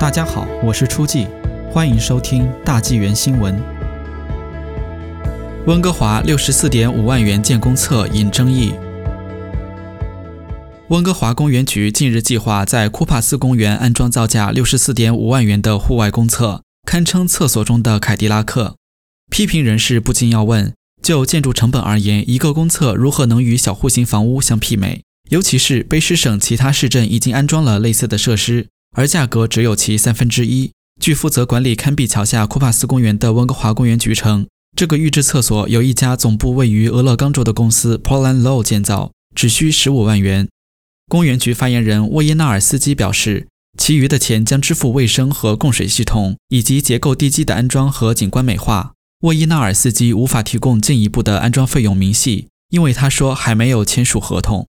大家好，我是初季，欢迎收听大纪元新闻。温哥华六十四点五万元建公厕引争议。温哥华公园局近日计划在库帕斯公园安装造价六十四点五万元的户外公厕，堪称厕所中的凯迪拉克。批评人士不禁要问：就建筑成本而言，一个公厕如何能与小户型房屋相媲美？尤其是卑诗省其他市镇已经安装了类似的设施。而价格只有其三分之一。据负责管理堪比桥下库帕斯公园的温哥华公园局称，这个预制厕所由一家总部位于俄勒冈州的公司 Portland Low 建造，只需十五万元。公园局发言人沃耶纳尔斯基表示，其余的钱将支付卫生和供水系统以及结构地基的安装和景观美化。沃伊纳尔斯基无法提供进一步的安装费用明细，因为他说还没有签署合同。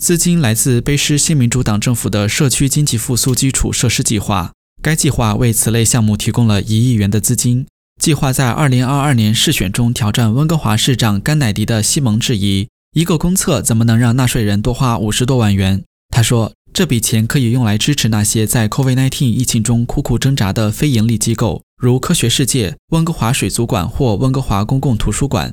资金来自卑诗新民主党政府的社区经济复苏基础设施计划，该计划为此类项目提供了一亿元的资金。计划在2022年试选中挑战温哥华市长甘乃迪的西蒙质疑：一个公厕怎么能让纳税人多花五十多万元？他说，这笔钱可以用来支持那些在 COVID-19 疫情中苦苦挣扎的非营利机构，如科学世界、温哥华水族馆或温哥华公共图书馆。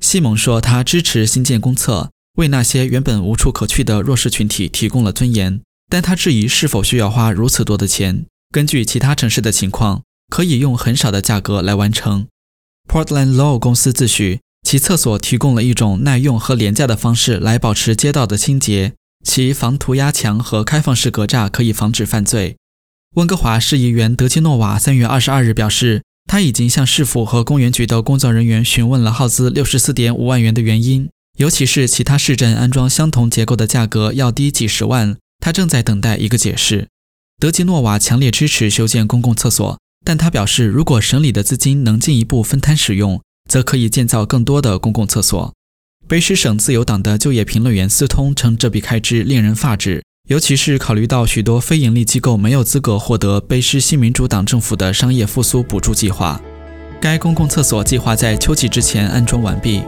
西蒙说，他支持新建公厕。为那些原本无处可去的弱势群体提供了尊严，但他质疑是否需要花如此多的钱。根据其他城市的情况，可以用很少的价格来完成。Portland Low 公司自诩，其厕所提供了一种耐用和廉价的方式来保持街道的清洁，其防涂鸦墙和开放式格栅可以防止犯罪。温哥华市议员德基诺瓦三月二十二日表示，他已经向市府和公园局的工作人员询问了耗资六十四点五万元的原因。尤其是其他市镇安装相同结构的价格要低几十万，他正在等待一个解释。德吉诺瓦强烈支持修建公共厕所，但他表示，如果省里的资金能进一步分摊使用，则可以建造更多的公共厕所。卑诗省自由党的就业评论员斯通称，这笔开支令人发指，尤其是考虑到许多非营利机构没有资格获得卑诗新民主党政府的商业复苏补助计划。该公共厕所计划在秋季之前安装完毕。